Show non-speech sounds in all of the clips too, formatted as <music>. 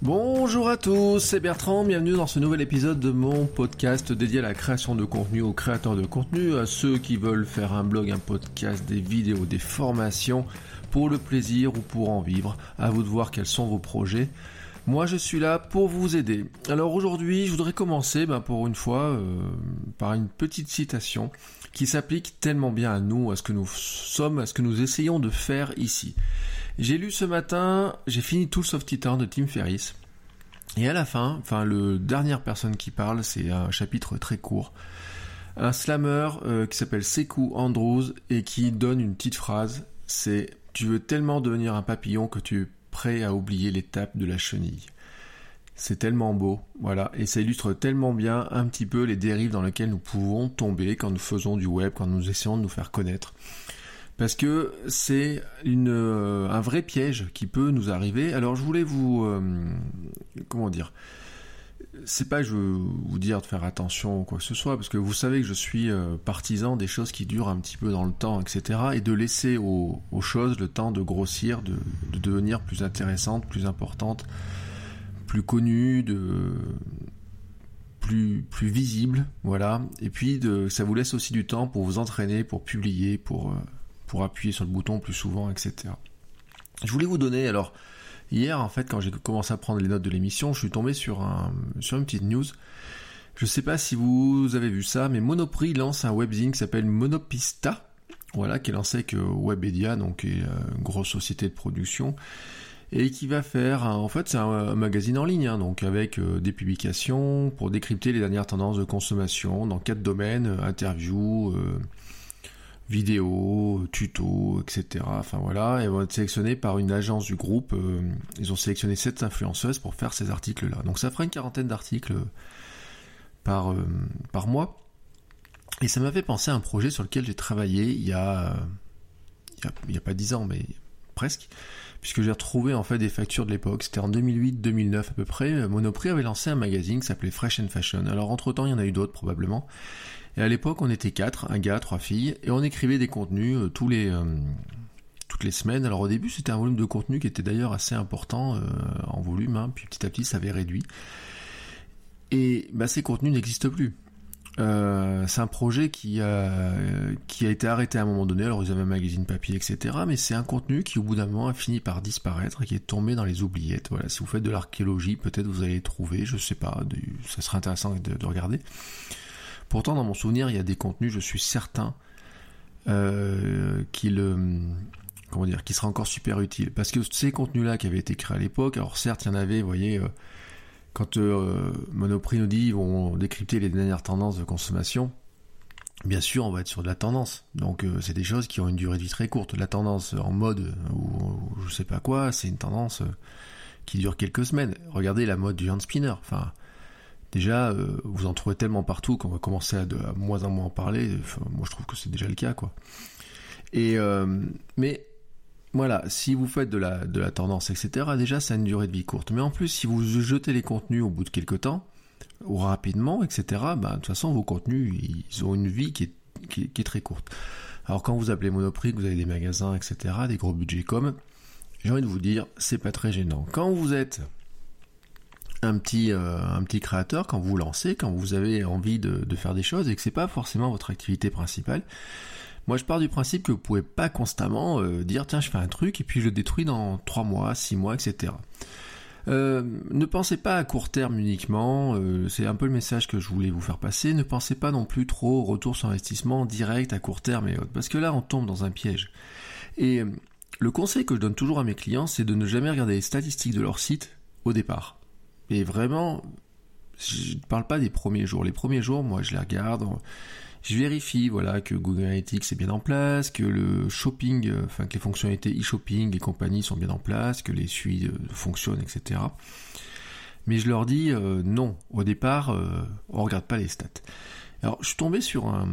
Bonjour à tous, c'est Bertrand, bienvenue dans ce nouvel épisode de mon podcast dédié à la création de contenu, aux créateurs de contenu, à ceux qui veulent faire un blog, un podcast, des vidéos, des formations pour le plaisir ou pour en vivre. À vous de voir quels sont vos projets. Moi, je suis là pour vous aider. Alors aujourd'hui, je voudrais commencer, ben, pour une fois, euh, par une petite citation qui s'applique tellement bien à nous, à ce que nous sommes, à ce que nous essayons de faire ici. J'ai lu ce matin, j'ai fini tout le soft titan de Tim Ferriss. Et à la fin, enfin, le dernière personne qui parle, c'est un chapitre très court. Un slammer euh, qui s'appelle Sekou Andrews et qui donne une petite phrase. C'est tu veux tellement devenir un papillon que tu es prêt à oublier l'étape de la chenille. C'est tellement beau, voilà, et ça illustre tellement bien un petit peu les dérives dans lesquelles nous pouvons tomber quand nous faisons du web, quand nous essayons de nous faire connaître. Parce que c'est une, euh, un vrai piège qui peut nous arriver. Alors je voulais vous, euh, comment dire, c'est pas que je veux vous dire de faire attention ou quoi que ce soit, parce que vous savez que je suis euh, partisan des choses qui durent un petit peu dans le temps, etc. Et de laisser aux, choses le temps de grossir, de, devenir plus intéressantes, plus importantes, plus connues, de plus plus visibles, voilà. Et puis ça vous laisse aussi du temps pour vous entraîner, pour publier, pour pour appuyer sur le bouton plus souvent, etc. Je voulais vous donner alors Hier, en fait, quand j'ai commencé à prendre les notes de l'émission, je suis tombé sur, un, sur une petite news. Je sais pas si vous avez vu ça, mais Monoprix lance un webzine qui s'appelle Monopista. Voilà, qui est lancé avec Webedia, donc euh, une grosse société de production et qui va faire, en fait, c'est un, magazine en ligne, hein, donc avec euh, des publications pour décrypter les dernières tendances de consommation dans quatre domaines euh, interviews, vidéos, tutos, etc. Enfin voilà, elles vont être sélectionnées par une agence du groupe. Euh, ils ont sélectionné sept influenceuses pour faire ces articles-là. Donc ça fera une quarantaine d'articles par, euh, par mois. Et ça m'a fait penser à un projet sur lequel j'ai travaillé il y a, il y a, pas dix ans, mais presque, puisque j'ai retrouvé en fait des factures de l'époque. C'était en 2008-2009 à peu près. Monoprix avait lancé un magazine qui s'appelait Fresh and Fashion. Alors entre temps, il y en a eu d'autres probablement. Et à l'époque, on était quatre, un gars, trois filles, et on écrivait des contenus euh, les, euh, toutes les semaines. Alors au début, c'était un volume de contenu qui était d'ailleurs assez important euh, en volume, hein, puis petit à petit, ça avait réduit. Et bah, ces contenus n'existent plus. c'est un projet qui a, qui a été arrêté à un moment donné, alors ils avaient un magazine papier, etc. Mais c'est un contenu qui au bout d'un moment a fini par disparaître qui est tombé dans les oubliettes. Voilà, si vous faites de l'archéologie, peut-être vous allez trouver, je sais pas, ça serait intéressant de regarder. Pourtant, dans mon souvenir, il y a des contenus, je suis certain, euh, qui sera encore super utile. Parce que ces contenus-là qui avaient été créés à l'époque, alors certes, il y en avait, vous voyez, euh, quand euh, Monoprix nous dit vont décrypter les dernières tendances de consommation, bien sûr, on va être sur de la tendance. Donc, c'est des choses qui ont une durée de vie très courte. La tendance en mode ou, je sais pas quoi, c'est une tendance qui dure quelques semaines. Regardez la mode du hand spinner. Enfin, déjà, euh, vous en trouvez tellement partout qu'on va commencer à, moins en moins en parler. moi, je trouve que c'est déjà le cas, quoi. Et euh, mais voilà, si vous faites de la, tendance, etc., déjà, ça a une durée de vie courte. Mais en plus, si vous jetez les contenus au bout de quelques temps, ou rapidement, etc., bah, de toute façon, vos contenus, ils ont une vie qui est, qui est, très courte. Alors, quand vous appelez Monoprix, vous avez des magasins, etc., des gros budgets comme, j'ai envie de vous dire, c'est pas très gênant. Quand vous êtes un petit, euh, un petit créateur, quand vous vous lancez, quand vous avez envie de, faire des choses et que c'est pas forcément votre activité principale, moi je pars du principe que vous pouvez pas constamment euh, dire tiens je fais un truc et puis je le détruis dans 3 mois, 6 mois, etc. Euh, ne pensez pas à court terme uniquement, c'est un peu le message que je voulais vous faire passer, ne pensez pas non plus trop au retour sur investissement direct à court terme et autres, parce que là on tombe dans un piège. Et le conseil que je donne toujours à mes clients, c'est de ne jamais regarder les statistiques de leur site au départ. Et vraiment, je ne parle pas des premiers jours. Les premiers jours, moi, je les regarde. Je vérifie voilà que Google Analytics est bien en place, que le shopping, euh, enfin que les fonctionnalités e-shopping et compagnie sont bien en place, que les suites euh, fonctionnent, etc. Mais je leur dis euh, non. Au départ, on regarde pas les stats. Alors, je suis tombé sur un,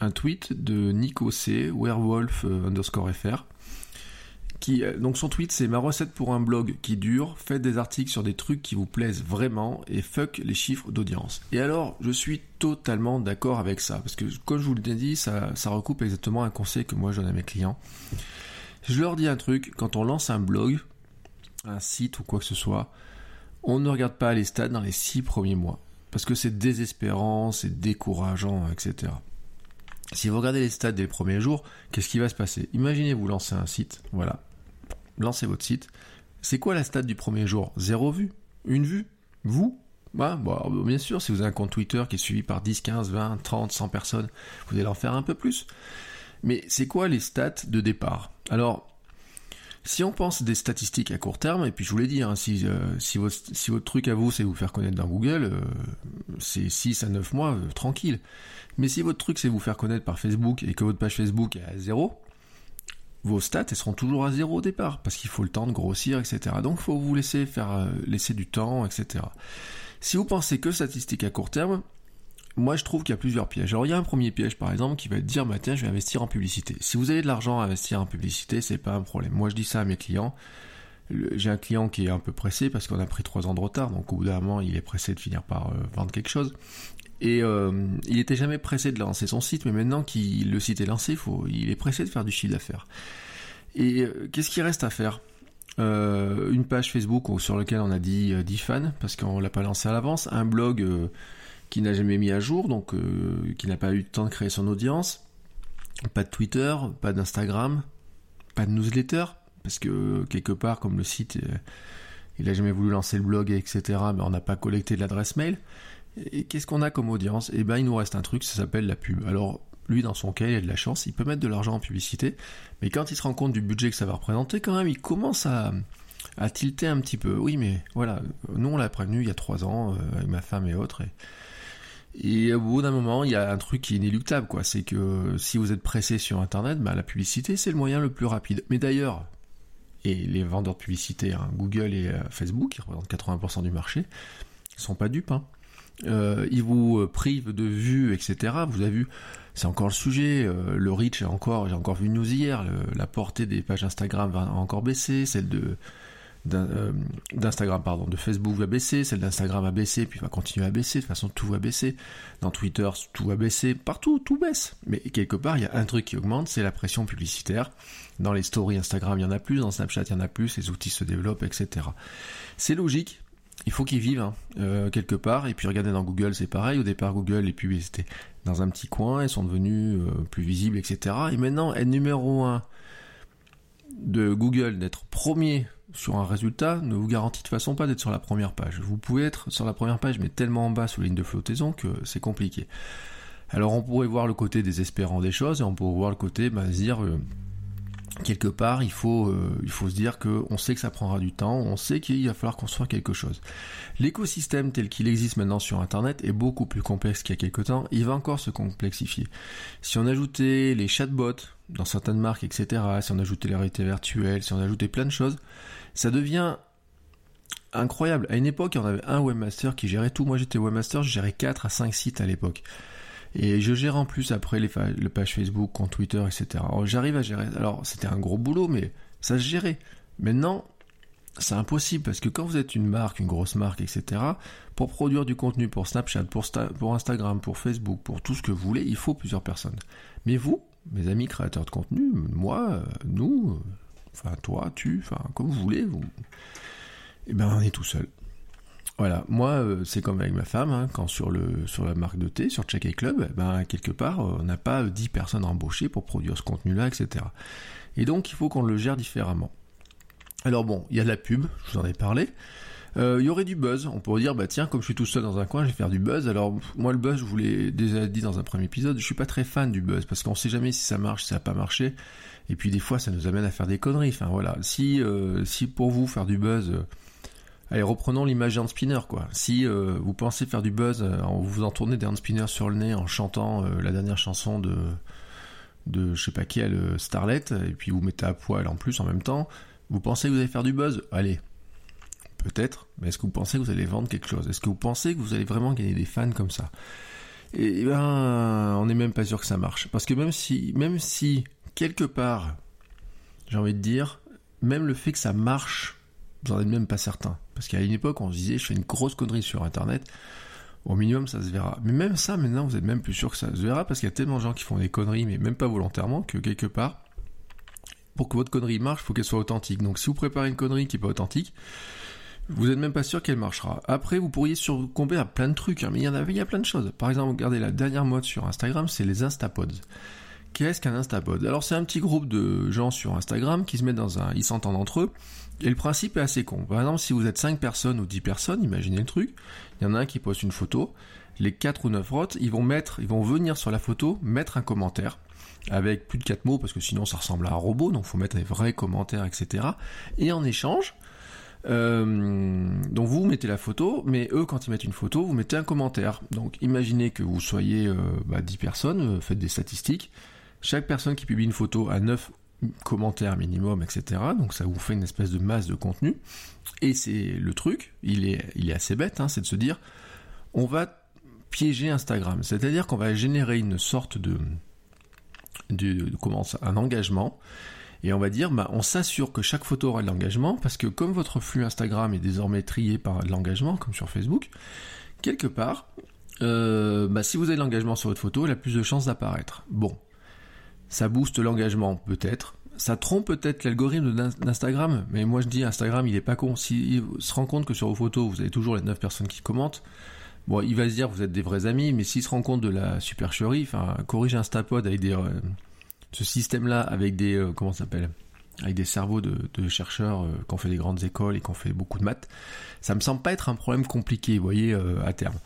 un tweet de Nico C, werewolf underscore fr, euh, donc son tweet c'est ma recette pour un blog qui dure, faites des articles sur des trucs qui vous plaisent vraiment et fuck les chiffres d'audience. Et alors je suis totalement d'accord avec ça, parce que comme je vous l'ai dit, ça, recoupe exactement un conseil que moi je donne à mes clients. Je leur dis un truc, quand on lance un blog, un site ou quoi que ce soit, on ne regarde pas les stats dans les six premiers mois. Parce que c'est désespérant, c'est décourageant, etc. Si vous regardez les stats des premiers jours, qu'est-ce qui va se passer? Imaginez vous lancer un site, voilà, lancez votre site. C'est quoi la stat du premier jour? Zéro vue? Une vue? Vous? Bah, bien sûr, si vous avez un compte Twitter qui est suivi par 10, 15, 20, 30, 100 personnes, vous allez en faire un peu plus. Mais c'est quoi les stats de départ? Alors, si on pense des statistiques à court terme, et puis je vous l'ai dit, hein, si, euh, si, votre, truc à vous c'est vous faire connaître dans Google, euh, c'est 6 à 9 mois, euh, tranquille. Mais si votre truc c'est vous faire connaître par Facebook et que votre page Facebook est à zéro, vos stats elles seront toujours à zéro au départ parce qu'il faut le temps de grossir, etc. Donc faut vous laisser faire euh, laisser du temps, etc. Si vous pensez que statistiques à court terme, moi je trouve qu'il y a plusieurs pièges. Alors il y a un premier piège par exemple qui va être dire bah je vais investir en publicité. Si vous avez de l'argent à investir en publicité, c'est pas un problème. Moi je dis ça à mes clients. J'ai un client qui est un peu pressé parce qu'on a pris trois ans de retard, donc au bout d'un moment il est pressé de finir par euh, vendre quelque chose. Et euh, il était jamais pressé de lancer son site, mais maintenant qu'il le site est lancé, il est pressé de faire du chiffre d'affaires. Et euh, qu'est-ce qu'il reste à faire? Une page Facebook sur laquelle on a dit 10 fans, parce qu'on l'a pas lancé à l'avance, un blog qui n'a jamais mis à jour, donc qui n'a pas eu le temps de créer son audience, pas de Twitter, pas d'Instagram, pas de newsletter, parce que quelque part, comme le site, il a jamais voulu lancer le blog, etc., mais on n'a pas collecté l'adresse mail. Et qu'est-ce qu'on a comme audience? Eh ben, il nous reste un truc, ça s'appelle la pub. Alors, lui, dans son cas, il a de la chance, il peut mettre de l'argent en publicité, mais quand il se rend compte du budget que ça va représenter, quand même, il commence à, tilter un petit peu. Oui, mais voilà, nous, on l'a prévenu il y a trois ans, euh, avec ma femme et autres, et, au bout d'un moment, il y a un truc qui est inéluctable, quoi. C'est que si vous êtes pressé sur Internet, bah, la publicité, c'est le moyen le plus rapide. Mais d'ailleurs, et les vendeurs de publicité, hein, Google et euh, Facebook, qui représentent 80% du marché, sont pas dupes, hein. Euh, ils vous euh, privent de vues, etc. Vous avez vu, c'est encore le sujet. Le reach est encore, j'ai encore vu une news hier. la portée des pages Instagram va encore baisser, celle de d'Instagram pardon de Facebook va baisser, celle d'Instagram va baisser, puis va continuer à baisser. De toute façon, tout va baisser. Dans Twitter, tout va baisser. Partout, tout baisse. Mais quelque part, il y a un truc qui augmente, c'est la pression publicitaire. Dans les stories Instagram, il y en a plus. Dans Snapchat, il y en a plus. Les outils se développent, etc. C'est logique il faut qu'ils vivent hein, euh, quelque part. Et puis regardez dans Google, c'est pareil. Au départ, Google, les pubs étaient dans un petit coin, elles sont devenues euh, plus visibles, etc. Et maintenant, être numéro 1 de Google, d'être premier sur un résultat, ne vous garantit de toute façon pas d'être sur la première page. Vous pouvez être sur la première page, mais tellement en bas sous ligne de flottaison que c'est compliqué. Alors on pourrait voir le côté désespérant des choses, et on pourrait voir le côté, bah, dire... Euh, quelque part, il faut, euh, il faut se dire qu'on sait que ça prendra du temps, on sait qu'il va falloir construire quelque chose. L'écosystème tel qu'il existe maintenant sur Internet est beaucoup plus complexe qu'il y a quelque temps, il va encore se complexifier. Si on ajoutait les chatbots dans certaines marques, etc., si on ajoutait la réalité virtuelle, si on ajoutait plein de choses, ça devient incroyable. À une époque, on avait un webmaster qui gérait tout. Moi, j'étais webmaster, je gérais 4 à 5 sites à l'époque. Et je gère en plus après les, pages Facebook, compte Twitter, etc. j'arrive à gérer. Alors c'était un gros boulot, mais ça se gérait. Maintenant, c'est impossible parce que quand vous êtes une marque, une grosse marque, etc., pour produire du contenu pour Snapchat, pour, Instagram, pour Facebook, pour tout ce que vous voulez, il faut plusieurs personnes. Mais vous, mes amis créateurs de contenu, moi, nous, enfin toi, tu, enfin comme vous voulez, vous, eh ben on est tout seul. Voilà, moi euh, c'est comme avec ma femme, hein, quand sur le sur la marque de thé, sur Check Club, eh ben quelque part euh, on n'a pas 10 personnes embauchées pour produire ce contenu-là, etc. Et donc il faut qu'on le gère différemment. Alors bon, il y a de la pub, je vous en ai parlé. Euh, il y aurait du buzz, on pourrait dire bah tiens comme je suis tout seul dans un coin, je vais faire du buzz. Alors moi le buzz, je vous l'ai déjà dit dans un premier épisode, je suis pas très fan du buzz parce qu'on sait jamais si ça marche, si ça n'a pas marché. Et puis des fois ça nous amène à faire des conneries. Enfin voilà, si si pour vous faire du buzz Allez, reprenons l'image d'un spinner, quoi. Si euh, vous pensez faire du buzz en vous en tournez des hand spinners sur le nez en chantant la dernière chanson de de je sais pas quelle Starlet, et puis vous mettez à poil en plus en même temps, vous pensez que vous allez faire du buzz? Allez, peut-être, mais est-ce que vous pensez que vous allez vendre quelque chose? Est-ce que vous pensez que vous allez vraiment gagner des fans comme ça? Et, eh ben, on n'est même pas sûr que ça marche, parce que même si, même si quelque part, j'ai envie de dire, même le fait que ça marche, vous n'en êtes même pas certain, parce qu'à une époque, on se disait, je fais une grosse connerie sur Internet. Au minimum, ça se verra. Mais même ça, maintenant, vous êtes même plus sûr que ça se verra parce qu'il y a tellement de gens qui font des conneries, mais même pas volontairement, que quelque part, pour que votre connerie marche, il faut qu'elle soit authentique. Donc, si vous préparez une connerie qui n'est pas authentique, vous n'êtes même pas sûr qu'elle marchera. Après, vous pourriez succomber à plein de trucs, hein, mais il y en a, il y a plein de choses. Par exemple, regardez la dernière mode sur Instagram, c'est les Instapods. Qu'est-ce qu'un Instapod? Alors, c'est un petit groupe de gens sur Instagram qui se mettent dans un, ils s'entendent entre eux. Et le principe est assez con. Par exemple, si vous êtes 5 personnes ou 10 personnes, imaginez le truc, il y en a un qui poste une photo, les 4 ou 9 autres, ils vont mettre, ils vont venir sur la photo, mettre un commentaire avec plus de 4 mots parce que sinon ça ressemble à un robot, donc faut mettre des vrais commentaires, etc. Et en échange, euh, donc vous mettez la photo, mais eux quand ils mettent une photo, vous mettez un commentaire. Donc imaginez que vous soyez euh, bah, 10 personnes, euh, faites des statistiques. Chaque personne qui publie une photo a 9 commentaires minimum, etc. Donc ça vous fait une espèce de masse de contenu. Et c'est le truc, il est, il est assez bête, hein, c'est de se dire, on va piéger Instagram. C'est-à-dire qu'on va générer une sorte de, comment ça, un engagement. Et on va dire, bah, on s'assure que chaque photo aura de l'engagement, parce que comme votre flux Instagram est désormais trié par l'engagement, comme sur Facebook, quelque part, euh, bah, si vous avez de l'engagement sur votre photo, elle a plus de chances d'apparaître. Bon, ça booste l'engagement, peut-être. Ça trompe peut-être l'algorithme d'Instagram, mais moi je dis Instagram, il est pas con. S'il se rend compte que sur vos photos, vous avez toujours les 9 personnes qui commentent, bon, il va se dire vous êtes des vrais amis, mais s'il se rend compte de la supercherie, enfin, corrige Instapod avec des, euh, ce système-là, avec des, euh, comment ça s'appelle? Avec des cerveaux de, chercheurs euh, qui ont fait des grandes écoles et qui ont fait beaucoup de maths, ça me semble pas être un problème compliqué, vous voyez, à terme.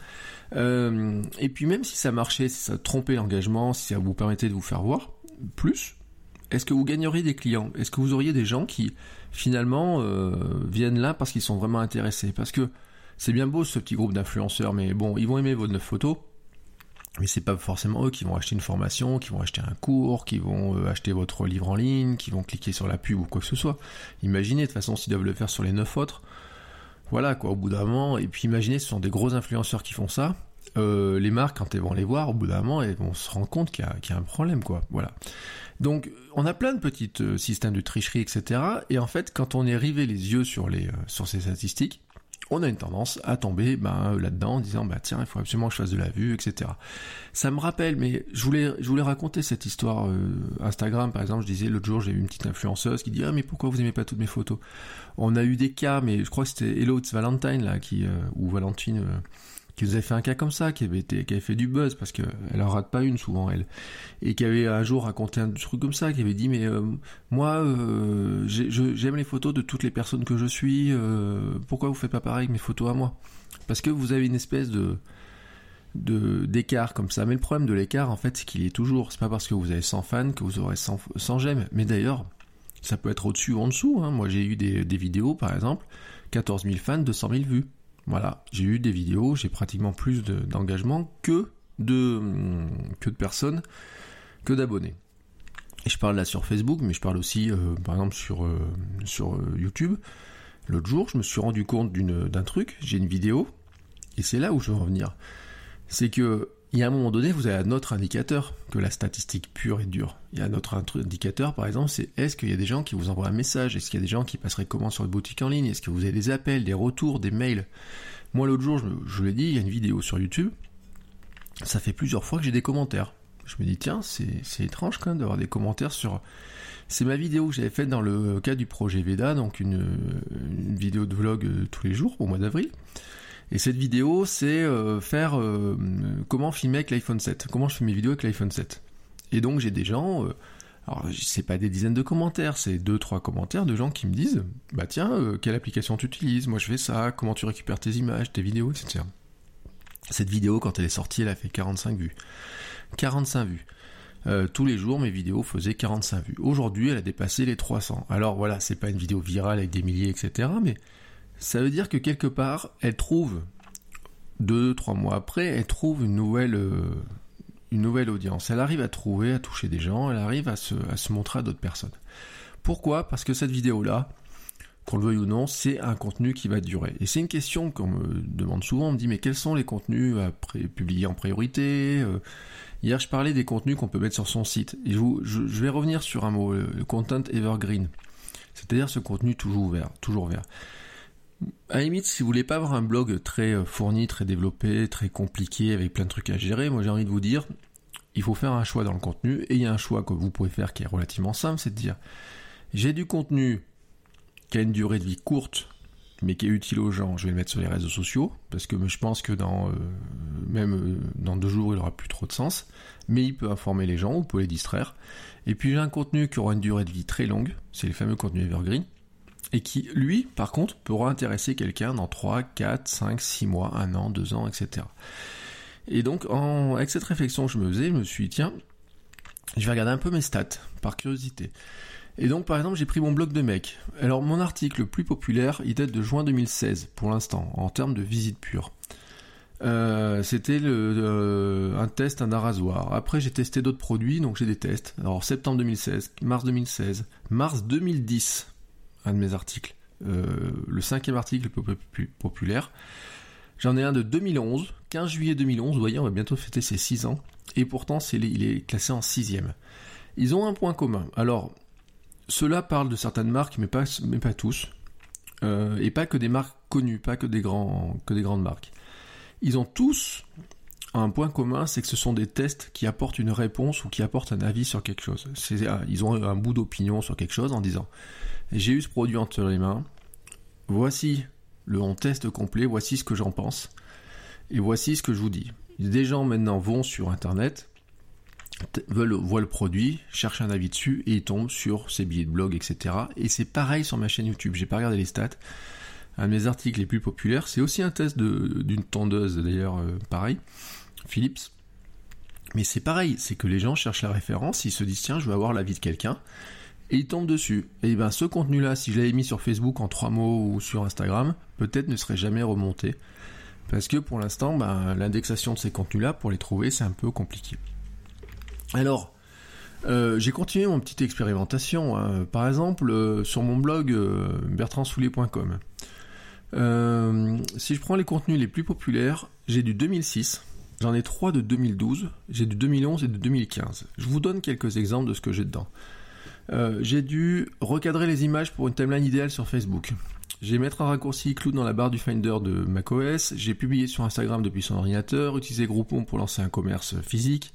et puis même si ça marchait, si ça trompait l'engagement, si ça vous permettait de vous faire voir, plus, est-ce que vous gagneriez des clients? Est-ce que vous auriez des gens qui finalement euh, viennent là parce qu'ils sont vraiment intéressés? Parce que c'est bien beau ce petit groupe d'influenceurs, mais bon, ils vont aimer vos 9 photos, mais c'est pas forcément eux qui vont acheter une formation, qui vont acheter un cours, qui vont euh, acheter votre livre en ligne, qui vont cliquer sur la pub ou quoi que ce soit. Imaginez de toute façon s'ils doivent le faire sur les 9 autres. Voilà quoi, au bout d'un moment, et puis imaginez ce sont des gros influenceurs qui font ça, euh, les marques, quand elles vont les voir, au bout d'un moment, elles vont se rendre compte qu'il y, a un problème, quoi. Voilà. Donc, on a plein de petits euh, systèmes de tricherie, etc. Et en fait, quand on est rivé les yeux sur les euh, ces statistiques, on a une tendance à tomber ben, là-dedans en disant bah tiens il faut absolument que je fasse de la vue etc ça me rappelle mais je voulais raconter cette histoire Instagram par exemple je disais l'autre jour j'ai eu une petite influenceuse qui dit ah mais pourquoi vous aimez pas toutes mes photos? On a eu des cas mais je crois que c'était Hello Valentine là qui ou Valentine qui nous avait fait un cas comme ça, qui avait été, qui avait fait du buzz parce qu'elle en rate pas une souvent elle, et qui avait un jour raconté un truc comme ça, qui avait dit mais euh, moi euh, j'aime les photos de toutes les personnes que je suis, euh, pourquoi vous faites pas pareil avec mes photos à moi? Parce que vous avez une espèce de d'écart comme ça. Mais le problème de l'écart, en fait, c'est qu'il est toujours. C'est pas parce que vous avez 100 fans que vous aurez 100, 100 j'aime. Mais d'ailleurs, ça peut être au-dessus ou en dessous. Hein. Moi, j'ai eu des, des, vidéos, par exemple, 14 000 fans, 200 000 vues. Voilà, j'ai eu des vidéos, j'ai pratiquement plus d'engagement que de que de personnes, que d'abonnés. Et je parle là sur Facebook, mais je parle aussi, euh, par exemple, sur, euh, euh, YouTube. L'autre jour, je me suis rendu compte d'un truc, j'ai une vidéo, et c'est là où je veux revenir. C'est que y a un moment donné, vous avez un autre indicateur que la statistique pure et dure. Il y a un autre indicateur, par exemple, c'est est-ce qu'il y a des gens qui vous envoient un message? Est-ce qu'il y a des gens qui passeraient comment sur votre boutique en ligne? Est-ce que vous avez des appels, des retours, des mails? Moi, l'autre jour, je, je l'ai dit, il y a une vidéo sur YouTube. Ça fait plusieurs fois que j'ai des commentaires. Je me dis, tiens, c'est étrange quand même d'avoir des commentaires sur... C'est ma vidéo que j'avais faite dans le cas du projet Veda, donc une, une vidéo de vlog euh, tous les jours au mois d'avril. Et cette vidéo, c'est euh, faire euh, comment filmer avec l'iPhone 7, comment je fais mes vidéos avec l'iPhone 7. Et donc j'ai des gens, euh, alors c'est pas des dizaines de commentaires, c'est deux trois commentaires de gens qui me disent, bah tiens, quelle application tu utilises, moi je fais ça, comment tu récupères tes images, tes vidéos, etc. Cette vidéo, quand elle est sortie, elle a fait 45 vues. 45 vues. tous les jours, mes vidéos faisaient 45 vues. Aujourd'hui, elle a dépassé les 300. Alors voilà, c'est pas une vidéo virale avec des milliers, etc. Mais Ça veut dire que quelque part, elle trouve, deux, trois mois après, elle trouve une nouvelle, euh, une nouvelle audience. Elle arrive à trouver, à toucher des gens, elle arrive à se, à se montrer à d'autres personnes. Pourquoi? Parce que cette vidéo-là, qu'on le veuille ou non, c'est un contenu qui va durer. Et c'est une question qu'on me demande souvent, on me dit mais quels sont les contenus à publier en priorité? Euh, Hier je parlais des contenus qu'on peut mettre sur son site. Je, vais revenir sur un mot, le content evergreen. C'est-à-dire ce contenu toujours ouvert, toujours. À la limite, si vous voulez pas avoir un blog très euh, fourni, très développé, très compliqué, avec plein de trucs à gérer, moi j'ai envie de vous dire, il faut faire un choix dans le contenu, et il y a un choix que vous pouvez faire qui est relativement simple, c'est de dire, j'ai du contenu qui a une durée de vie courte, mais qui est utile aux gens, je vais le mettre sur les réseaux sociaux, parce que je pense que dans euh, même euh, dans deux jours, il aura plus trop de sens, mais il peut informer les gens, ou peut les distraire. Et puis j'ai un contenu qui aura une durée de vie très longue, c'est le fameux contenu evergreen, et qui, lui, par contre, pourra intéresser quelqu'un dans 3, 4, 5, 6 mois, 1 an, 2 ans, etc. Et donc, avec cette réflexion je me faisais, je me suis dit, tiens, je vais regarder un peu mes stats, par curiosité. Et donc, par exemple, j'ai pris mon blog de mec. Alors, mon article le plus populaire, il date de juin 2016, pour l'instant, en termes de visite pure. Euh, c'était euh, un test, un rasoir. Après, j'ai testé d'autres produits, donc j'ai des tests. Alors, septembre 2016, mars 2016, mars 2010, un de mes articles. Euh, le cinquième article le plus populaire. J'en ai un de 2011, 15 juillet 2011, vous voyez, on va bientôt fêter ses 6 ans. Et pourtant, il est classé en sixième. Ils ont un point commun. Alors, cela parle de certaines marques, mais pas, tous. Euh, et pas que des marques connues, pas que des, grands, que des grandes marques. Ils ont tous un point commun, c'est que ce sont des tests qui apportent une réponse ou qui apportent un avis sur quelque chose. Ah, ils ont un bout d'opinion sur quelque chose en disant j'ai eu ce produit entre les mains, voici le test complet, voici ce que j'en pense, et voici ce que je vous dis. Des gens maintenant vont sur internet, veulent, voient le produit, cherchent un avis dessus et ils tombent sur ces billets de blog, etc. Et c'est pareil sur ma chaîne YouTube. J'ai pas regardé les stats. Un de mes articles les plus populaires, c'est aussi un test d'une tondeuse d'ailleurs, euh, pareil, Philips. Mais c'est pareil, c'est que les gens cherchent la référence, ils se disent tiens, je veux avoir l'avis de quelqu'un, et ils tombent dessus. Et ben ce contenu-là, si je l'avais mis sur Facebook en trois mots ou sur Instagram, peut-être ne serait jamais remonté. Parce que pour l'instant, ben, l'indexation de ces contenus-là, pour les trouver, c'est un peu compliqué. Alors, euh, j'ai continué mon petite expérimentation. Hein. Par exemple, euh, sur mon blog euh, bertrandsoulier.com. si je prends les contenus les plus populaires, j'ai du 2006, j'en ai trois de 2012, j'ai du 2011 et de 2015. Je vous donne quelques exemples de ce que j'ai dedans. J'ai dû recadrer les images pour une timeline idéale sur Facebook. J'ai mettre un raccourci clou dans la barre du Finder de macOS. J'ai publié sur Instagram depuis son ordinateur, utilisé Groupon pour lancer un commerce physique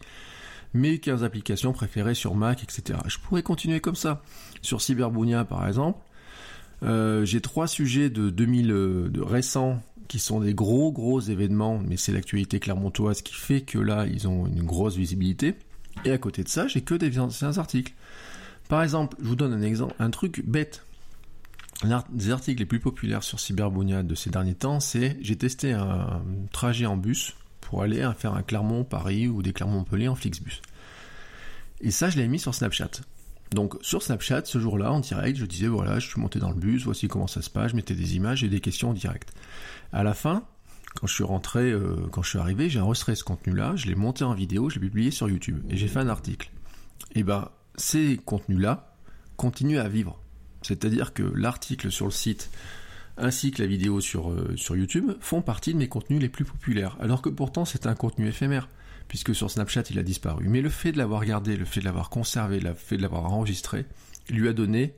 mes 15 applications préférées sur Mac, etc. Je pourrais continuer comme ça. Sur Cyberbounia, par exemple, euh, j'ai trois sujets de 2000 euh, de récents qui sont des gros gros événements, mais c'est l'actualité clermontoise qui fait que là ils ont une grosse visibilité. Et à côté de ça, j'ai que des anciens articles. Par exemple, je vous donne un exemple, un truc bête. L'un des articles les plus populaires sur Cyberbounia de ces derniers temps, c'est j'ai testé un trajet en bus pour aller faire un Clermont-Paris ou des Clermont-Montpellier en Flixbus. Et ça, je l'ai mis sur Snapchat. Donc sur Snapchat, ce jour-là, en direct, je disais voilà, je suis monté dans le bus, voici comment ça se passe, je mettais des images et des questions en direct. À la fin, quand je suis rentré, euh, quand je suis arrivé, j'ai enregistré ce contenu-là, je l'ai monté en vidéo, je l'ai publié sur YouTube et j'ai fait un article. Et ben, ces contenus-là continuent à vivre. C'est-à-dire que l'article sur le site ainsi que la vidéo sur, euh, sur YouTube font partie de mes contenus les plus populaires, alors que pourtant c'est un contenu éphémère, puisque sur Snapchat il a disparu. Mais le fait de l'avoir gardé, le fait de l'avoir conservé, le fait de l'avoir enregistré, lui a donné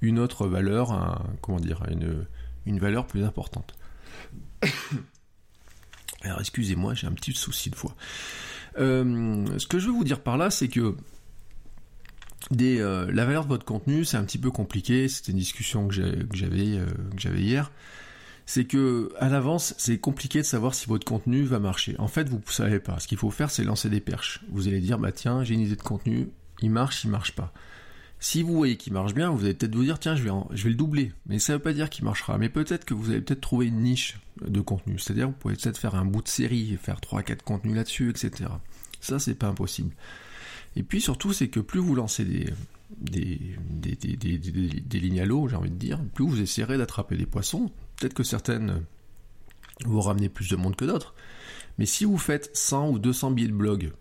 une autre valeur, comment dire, une, une valeur plus importante. <coughs> Alors excusez-moi, j'ai un petit souci de voix. Euh, ce que je veux vous dire par là, c'est que euh, la valeur de votre contenu, c'est un petit peu compliqué. C'était une discussion que j'avais euh, hier. C'est que à l'avance, c'est compliqué de savoir si votre contenu va marcher. En fait, vous ne savez pas. Ce qu'il faut faire, c'est lancer des perches. Vous allez dire, bah tiens, j'ai une idée de contenu, il marche, il marche pas. Si vous voyez qu'il marche bien, vous allez peut-être vous dire, tiens, je vais, le doubler. Mais ça ne veut pas dire qu'il marchera. Mais peut-être que vous allez peut-être trouver une niche de contenu. C'est-à-dire, vous pouvez peut-être faire un bout de série faire 3-4 contenus là-dessus, etc. Ça, c'est pas impossible. Et puis surtout, c'est que plus vous lancez des, lignes à l'eau, j'ai envie de dire, plus vous essaierez d'attraper des poissons. Peut-être que certaines vous ramenez plus de monde que d'autres. Mais si vous faites 100 ou 200 billets de blog,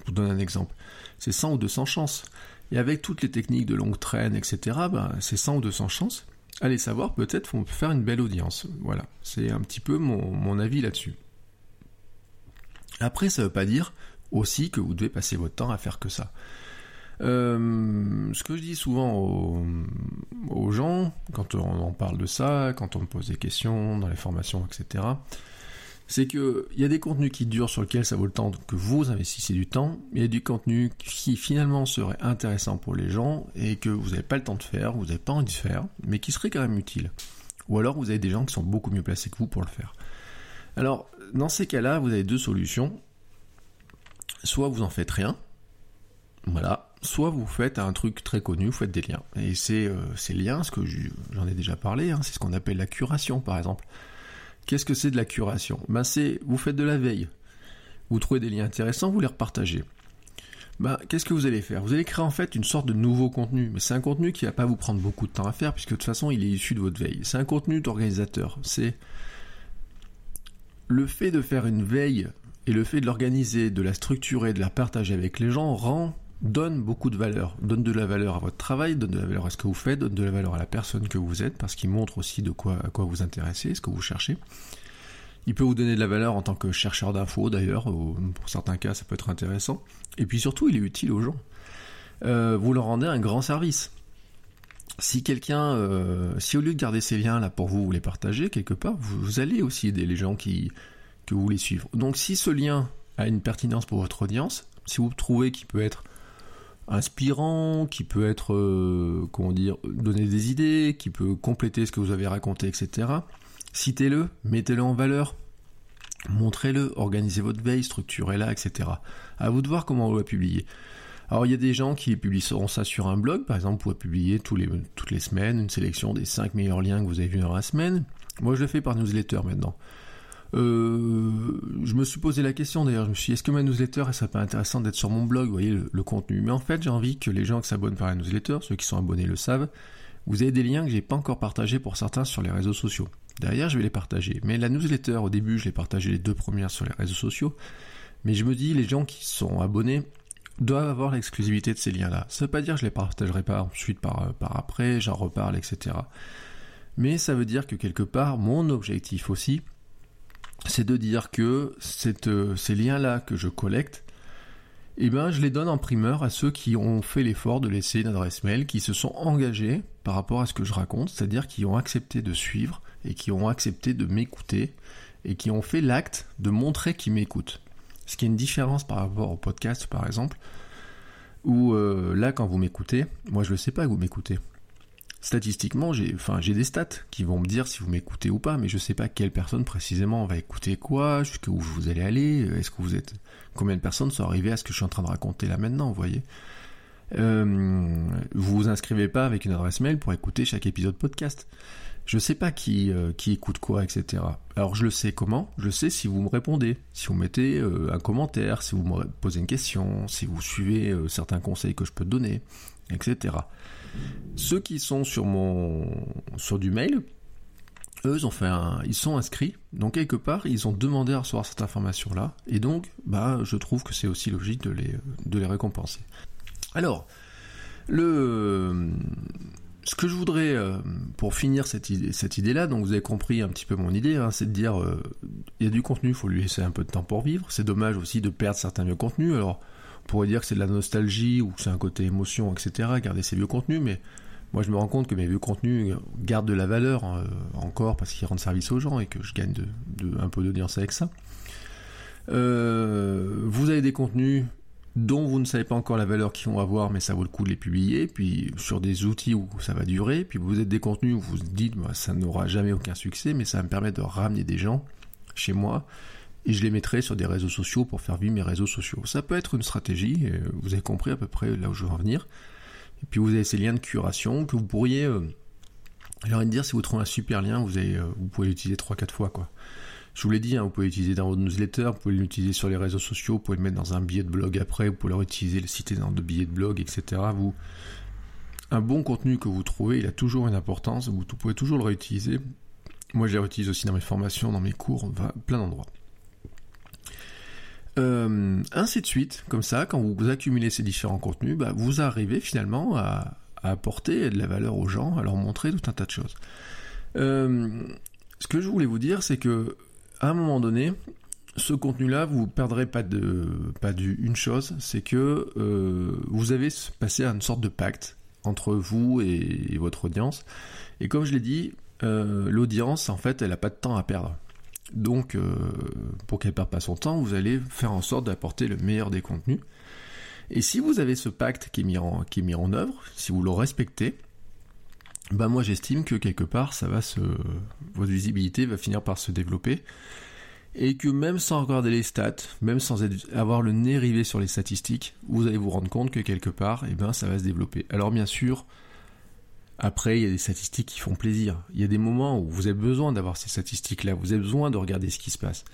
je vous donne un exemple, c'est 100 ou 200 chances. Et avec toutes les techniques de longue traîne, etc., ben, c'est 100 ou 200 chances. Allez savoir, peut-être on peut faire une belle audience. Voilà, c'est un petit peu mon, mon avis là-dessus. Après, ça ne veut pas dire aussi que vous devez passer votre temps à faire que ça. Euh, ce que je dis souvent aux, gens, quand on en parle de ça, quand on me pose des questions dans les formations, etc., c'est qu'il y a des contenus qui durent sur lesquels ça vaut le temps que vous investissez du temps, il y a du contenu qui finalement serait intéressant pour les gens et que vous n'avez pas le temps de faire, vous n'avez pas envie de faire, mais qui serait quand même utile. Ou alors vous avez des gens qui sont beaucoup mieux placés que vous pour le faire. Alors, dans ces cas-là, vous avez deux solutions. Soit vous en faites rien, voilà, soit vous faites un truc très connu, vous faites des liens. Et c'est euh, ces liens, ce que j'en ai déjà parlé, hein, c'est ce qu'on appelle la curation par exemple. Qu'est-ce que c'est de la curation? Ben c'est vous faites de la veille. Vous trouvez des liens intéressants, vous les repartagez. Ben, qu'est-ce que vous allez faire? Vous allez créer en fait une sorte de nouveau contenu, mais c'est un contenu qui va pas vous prendre beaucoup de temps à faire puisque de toute façon il est issu de votre veille. C'est un contenu d'organisateur. C'est le fait de faire une veille et le fait de l'organiser, de la structurer, de la partager avec les gens rend donne beaucoup de valeur, donne de la valeur à votre travail, donne de la valeur à ce que vous faites, donne de la valeur à la personne que vous êtes, parce qu'il montre aussi de quoi, à quoi vous intéressez, ce que vous cherchez. Il peut vous donner de la valeur en tant que chercheur d'infos d'ailleurs, pour certains cas ça peut être intéressant. Et puis surtout il est utile aux gens. Euh, vous leur rendez un grand service. Si quelqu'un, euh, si au lieu de garder ces liens là pour vous, vous les partagez quelque part, vous, vous allez aussi aider les gens qui, que vous voulez suivre. Donc si ce lien a une pertinence pour votre audience, si vous trouvez qu'il peut être inspirant, qui peut être, euh, comment dire, donner des idées, qui peut compléter ce que vous avez raconté, etc. Citez-le, mettez-le en valeur, montrez-le, organisez votre veille, structurez-la, etc. À vous de voir comment on va publier. Alors il y a des gens qui publieront ça sur un blog, par exemple, vous pouvez publier toutes les semaines une sélection des 5 meilleurs liens que vous avez vus dans la semaine. Moi je le fais par newsletter maintenant. Euh, je me suis posé la question d'ailleurs, je me suis dit, est-ce que ma newsletter, ça serait pas intéressant d'être sur mon blog, vous voyez, le, contenu? Mais en fait, j'ai envie que les gens qui s'abonnent par la newsletter, ceux qui sont abonnés le savent, vous avez des liens que j'ai pas encore partagés pour certains sur les réseaux sociaux. Derrière, je vais les partager. Mais la newsletter, au début, je l'ai partagé les deux premières sur les réseaux sociaux. Mais je me dis, les gens qui sont abonnés doivent avoir l'exclusivité de ces liens-là. Ça veut pas dire que je les partagerai pas ensuite par après, j'en reparle, etc. Mais ça veut dire que quelque part, mon objectif aussi, c'est de dire que euh, ces liens-là que je collecte, eh ben, je les donne en primeur à ceux qui ont fait l'effort de laisser une adresse mail, qui se sont engagés par rapport à ce que je raconte, c'est-à-dire qui ont accepté de suivre et qui ont accepté de m'écouter et qui ont fait l'acte de montrer qu'ils m'écoutent. Ce qui est une différence par rapport au podcast, par exemple, où euh, là, quand vous m'écoutez, moi je ne sais pas que vous m'écoutez statistiquement, j'ai, des stats qui vont me dire si vous m'écoutez ou pas, mais je sais pas quelle personne précisément va écouter quoi, jusqu'où vous allez aller, est-ce que vous êtes, combien de personnes sont arrivées à ce que je suis en train de raconter là maintenant, vous voyez. Euh, vous vous inscrivez pas avec une adresse mail pour écouter chaque épisode podcast. Je sais pas qui, euh, écoute quoi, etc. Alors je le sais comment? Je sais si vous me répondez, si vous mettez euh, un commentaire, si vous me posez une question, si vous suivez certains conseils que je peux donner, etc. Ceux qui sont sur mon sur du mail, eux ils ils sont inscrits, donc quelque part ils ont demandé à recevoir cette information là, et donc bah je trouve que c'est aussi logique de les récompenser. Alors le ce que je voudrais, euh, pour finir cette idée-là, donc vous avez compris un petit peu mon idée, hein, c'est de dire, euh, il y a du contenu, il faut lui laisser un peu de temps pour vivre. C'est dommage aussi de perdre certains vieux contenus. Alors, on pourrait dire que c'est de la nostalgie ou que c'est un côté émotion, etc. Garder ces vieux contenus, mais moi je me rends compte que mes vieux contenus gardent de la valeur euh, encore parce qu'ils rendent service aux gens et que je gagne un peu d'audience avec ça. Euh, vous avez des contenus dont vous ne savez pas encore la valeur qu'ils vont avoir, mais ça vaut le coup de les publier, puis sur des outils où ça va durer, puis vous êtes des contenus où vous vous dites, bah, ça n'aura jamais aucun succès, mais ça me permettre de ramener des gens chez moi, et je les mettrai sur des réseaux sociaux pour faire vivre mes réseaux sociaux. Ça peut être une stratégie, vous avez compris à peu près là où je veux en venir. Et puis vous avez ces liens de curation que vous pourriez, euh, j'ai envie dire, si vous trouvez un super lien, vous, euh, pouvez l'utiliser 3-4 fois. quoi. Je vous l'ai dit, hein, vous pouvez l'utiliser dans votre newsletter, vous pouvez l'utiliser sur les réseaux sociaux, vous pouvez le mettre dans un billet de blog après, vous pouvez le réutiliser, le citer dans de billets de blog, etc. Un bon contenu que vous trouvez, il a toujours une importance, vous pouvez toujours le réutiliser. Moi, je le réutilise aussi dans mes formations, dans mes cours, plein d'endroits. Euh, ainsi de suite, comme ça, quand vous accumulez ces différents contenus, bah, vous arrivez finalement à, apporter de la valeur aux gens, à leur montrer tout un tas de choses. Euh, ce que je voulais vous dire, c'est que à un moment donné, ce contenu-là, vous perdrez pas de pas une chose, c'est que euh, vous avez passé à une sorte de pacte entre vous et, votre audience. Et comme je l'ai dit, l'audience, en fait, elle n'a pas de temps à perdre. Donc, euh, pour qu'elle ne perde pas son temps, vous allez faire en sorte d'apporter le meilleur des contenus. Et si vous avez ce pacte qui est mis en, œuvre, si vous le respectez, ben moi j'estime que quelque part, ça va se, votre visibilité va finir par se développer et que même sans regarder les stats, même sans avoir le nez rivé sur les statistiques, vous allez vous rendre compte que quelque part, eh ben, ça va se développer. Alors bien sûr, après, il y a des statistiques qui font plaisir. Il y a des moments où vous avez besoin d'avoir ces statistiques-là, vous avez besoin de regarder ce qui se passe.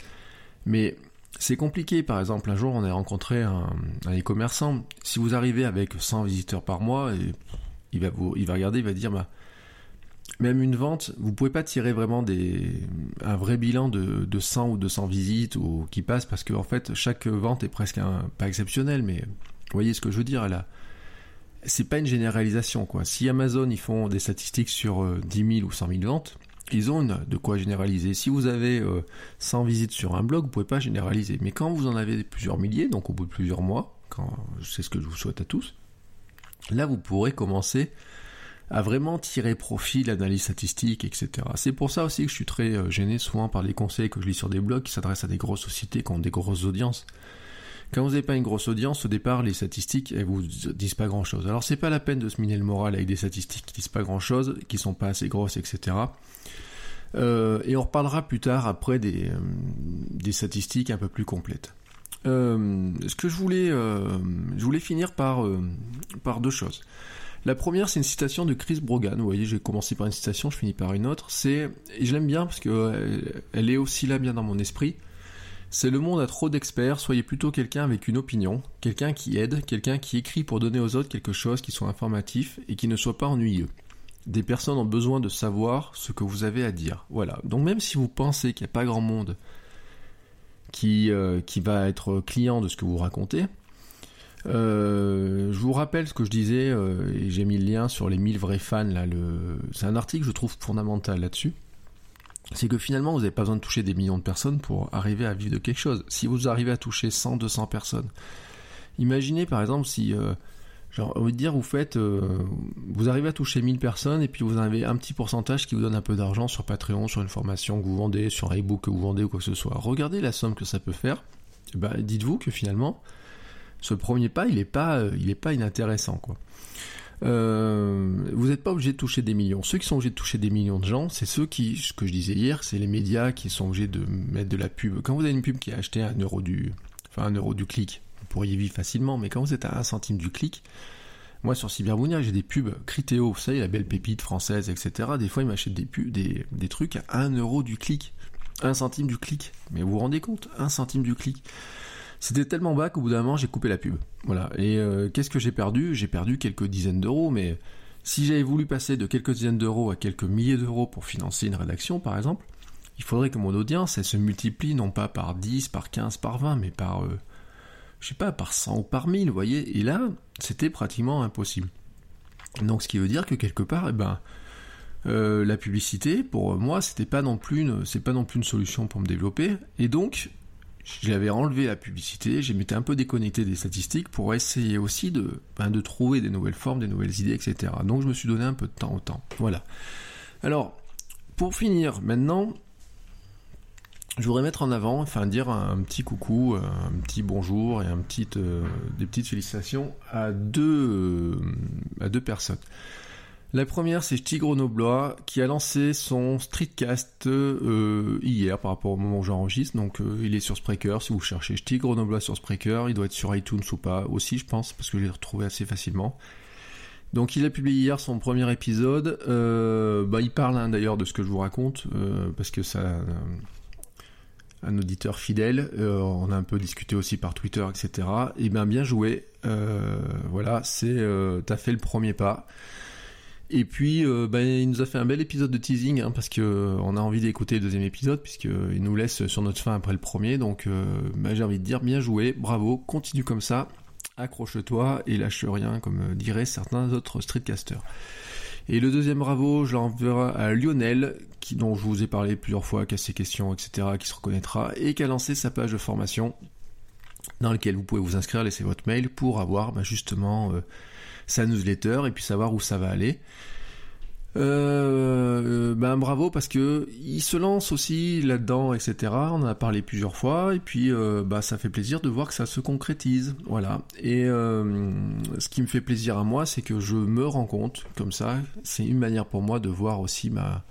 Mais c'est compliqué. Par exemple, un jour, on a rencontré un, e-commerçant. Si vous arrivez avec 100 visiteurs par mois, il va, regarder, il va dire, bah, même une vente, vous pouvez pas tirer vraiment un vrai bilan de, de 100 ou 200 visites ou qui passent parce que fait chaque vente est presque pas exceptionnelle, mais voyez ce que je veux dire là. C'est pas une généralisation quoi. Si Amazon ils font des statistiques sur 10 euh, 000 ou 100 000 ventes, ils ont de quoi généraliser. Si vous avez 100 euh, visites sur un blog, vous pouvez pas généraliser. Mais quand vous en avez plusieurs milliers, donc au bout de plusieurs mois, quand c'est ce que je vous souhaite à tous, là vous pourrez commencer à vraiment tirer profit de l'analyse statistique, etc. C'est pour ça aussi que je suis très euh, gêné souvent par les conseils que je lis sur des blogs qui s'adressent à des grosses sociétés qui ont des grosses audiences. Quand vous n'avez pas une grosse audience, au départ, les statistiques, elles vous disent pas grand chose. Alors c'est pas la peine de se miner le moral avec des statistiques qui disent pas grand chose, qui sont pas assez grosses, etc. Euh, et on reparlera plus tard après des, euh, statistiques un peu plus complètes. ce que je voulais, je voulais finir par, deux choses. La première, c'est une citation de Chris Brogan. Vous voyez, j'ai commencé par une citation, je finis par une autre. C'est, je l'aime bien parce que euh, elle est aussi là bien dans mon esprit. C'est le monde a trop d'experts, soyez plutôt quelqu'un avec une opinion, quelqu'un qui aide, quelqu'un qui écrit pour donner aux autres quelque chose qui soit informatif et qui ne soit pas ennuyeux. Des personnes ont besoin de savoir ce que vous avez à dire. Voilà. Donc même si vous pensez qu'il n'y a pas grand monde qui, euh, qui va être client de ce que vous racontez, euh, je vous rappelle ce que je disais, euh, et j'ai mis le lien sur les 1000 vrais fans. Là. C'est un article, je trouve, fondamental là-dessus. C'est que finalement, vous n'avez pas besoin de toucher des millions de personnes pour arriver à vivre de quelque chose. Si vous arrivez à toucher 100, 200 personnes, imaginez par exemple si, euh, genre, on dire, vous faites, vous arrivez à toucher 1000 personnes et puis vous avez un petit pourcentage qui vous donne un peu d'argent sur Patreon, sur une formation que vous vendez, sur un ebook que vous vendez ou quoi que ce soit. Regardez la somme que ça peut faire. Ben, dites-vous que finalement, ce premier pas, il n'est pas, euh, il est pas inintéressant, quoi. Euh, vous n'êtes pas obligé de toucher des millions. Ceux qui sont obligés de toucher des millions de gens, c'est ceux qui, ce que je disais hier, c'est les médias qui sont obligés de mettre de la pub. Quand vous avez une pub qui a acheté un euro du, enfin un euro du clic, vous pourriez vivre facilement, mais quand vous êtes à un centime du clic, moi sur Cyberbounia, j'ai des pubs Critéo, vous savez, la belle pépite française, etc. Des fois, ils m'achètent des des, des trucs à un euro du clic. Un centime du clic. Mais vous vous rendez compte? Un centime du clic. C'était tellement bas qu'au bout d'un moment, j'ai coupé la pub. Voilà. Et euh, qu'est-ce que j'ai perdu? J'ai perdu quelques dizaines d'euros, mais si j'avais voulu passer de quelques dizaines d'euros à quelques milliers d'euros pour financer une rédaction, par exemple, il faudrait que mon audience, elle se multiplie non pas par 10, par 15, par 20, mais par, euh, je sais pas, par 100 ou par 1000, vous voyez. Et là, c'était pratiquement impossible. Donc, ce qui veut dire que quelque part, eh ben, euh, la publicité, pour moi, c'était pas non plus une, c'est pas non plus une solution pour me développer. Et donc, j'avais enlevé la publicité, j'ai m'étais un peu déconnecté des statistiques pour essayer aussi de, ben, de trouver des nouvelles formes, des nouvelles idées, etc. Donc je me suis donné un peu de temps au temps. Voilà. Alors, pour finir, maintenant, je voudrais mettre en avant, enfin dire un, petit coucou, un petit bonjour et un euh, des petites félicitations à deux, euh, à deux personnes. La première, c'est Tigre Noblois qui a lancé son streetcast euh, hier par rapport au moment où j'enregistre. Donc euh, il est sur Spreaker. Si vous cherchez Tigre Noblois sur Spreaker, il doit être sur iTunes ou pas aussi, je pense, parce que je l'ai retrouvé assez facilement. Donc il a publié hier son premier épisode. Euh, bah, il parle hein, d'ailleurs de ce que je vous raconte, parce que ça... un auditeur fidèle. On a un peu discuté aussi par Twitter, etc. Et eh bien bien joué. Voilà, c'est t'as fait le premier pas. Et puis, ben, il nous a fait un bel épisode de teasing, hein, parce que on a envie d'écouter le deuxième épisode, puisqu'il nous laisse sur notre fin après le premier. Donc, ben, j'ai envie de dire, bien joué, bravo, continue comme ça, accroche-toi et lâche rien, comme diraient certains autres streetcasters. Et le deuxième bravo, je l'enverrai à Lionel, dont je vous ai parlé plusieurs fois, qui a ses questions, etc., qui se reconnaîtra, et qui a lancé sa page de formation, dans laquelle vous pouvez vous inscrire, laisser votre mail, pour avoir bah, justement euh, sa newsletter, et puis savoir où ça va aller. Euh, ben bravo parce que il se lance aussi là-dedans, etc. On en a parlé plusieurs fois et puis bah ça fait plaisir de voir que ça se concrétise, voilà. Et euh, ce qui me fait plaisir à moi, c'est que je me rends compte comme ça. C'est une manière pour moi de voir aussi ma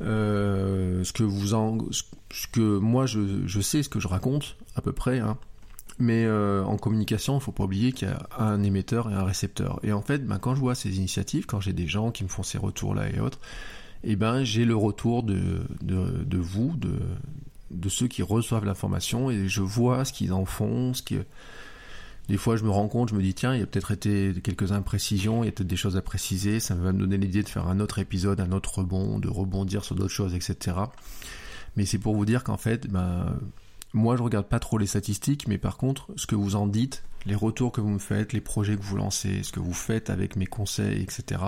ce que vous en, ce que moi je, je sais ce que je raconte à peu près. Hein. Mais euh, en communication, il faut pas oublier qu'il y a un émetteur et un récepteur. Et en fait, ben, quand je vois ces initiatives, quand j'ai des gens qui me font ces retours-là et autres, eh ben, j'ai le retour de, de, de vous, de, de ceux qui reçoivent l'information, et je vois ce qu'ils en font, ce qui... Des fois, je me rends compte, je me dis, tiens, il y a peut-être été quelques imprécisions, il y a peut-être des choses à préciser, ça va me donner l'idée de faire un autre épisode, un autre rebond, de rebondir sur d'autres choses, etc. Mais c'est pour vous dire qu'en fait, ben, moi, je regarde pas trop les statistiques, mais par contre, ce que vous en dites, les retours que vous me faites, les projets que vous lancez, ce que vous faites avec mes conseils, etc.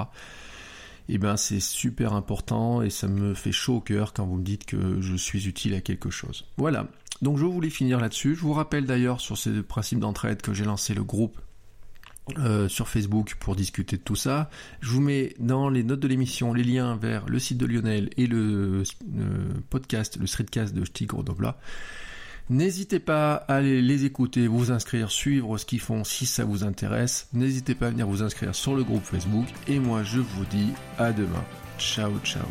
Eh ben, c'est super important et ça me fait chaud au cœur quand vous me dites que je suis utile à quelque chose. Voilà. Donc, je voulais finir là-dessus. Je vous rappelle d'ailleurs sur ces principes d'entraide que j'ai lancé le groupe euh, sur Facebook pour discuter de tout ça. Je vous mets dans les notes de l'émission les liens vers le site de Lionel et le, euh, podcast, le streetcast de Stigro Dobla. N'hésitez pas à aller les écouter, vous inscrire, suivre ce qu'ils font si ça vous intéresse. N'hésitez pas à venir vous inscrire sur le groupe Facebook. Et moi, je vous dis à demain. Ciao, ciao.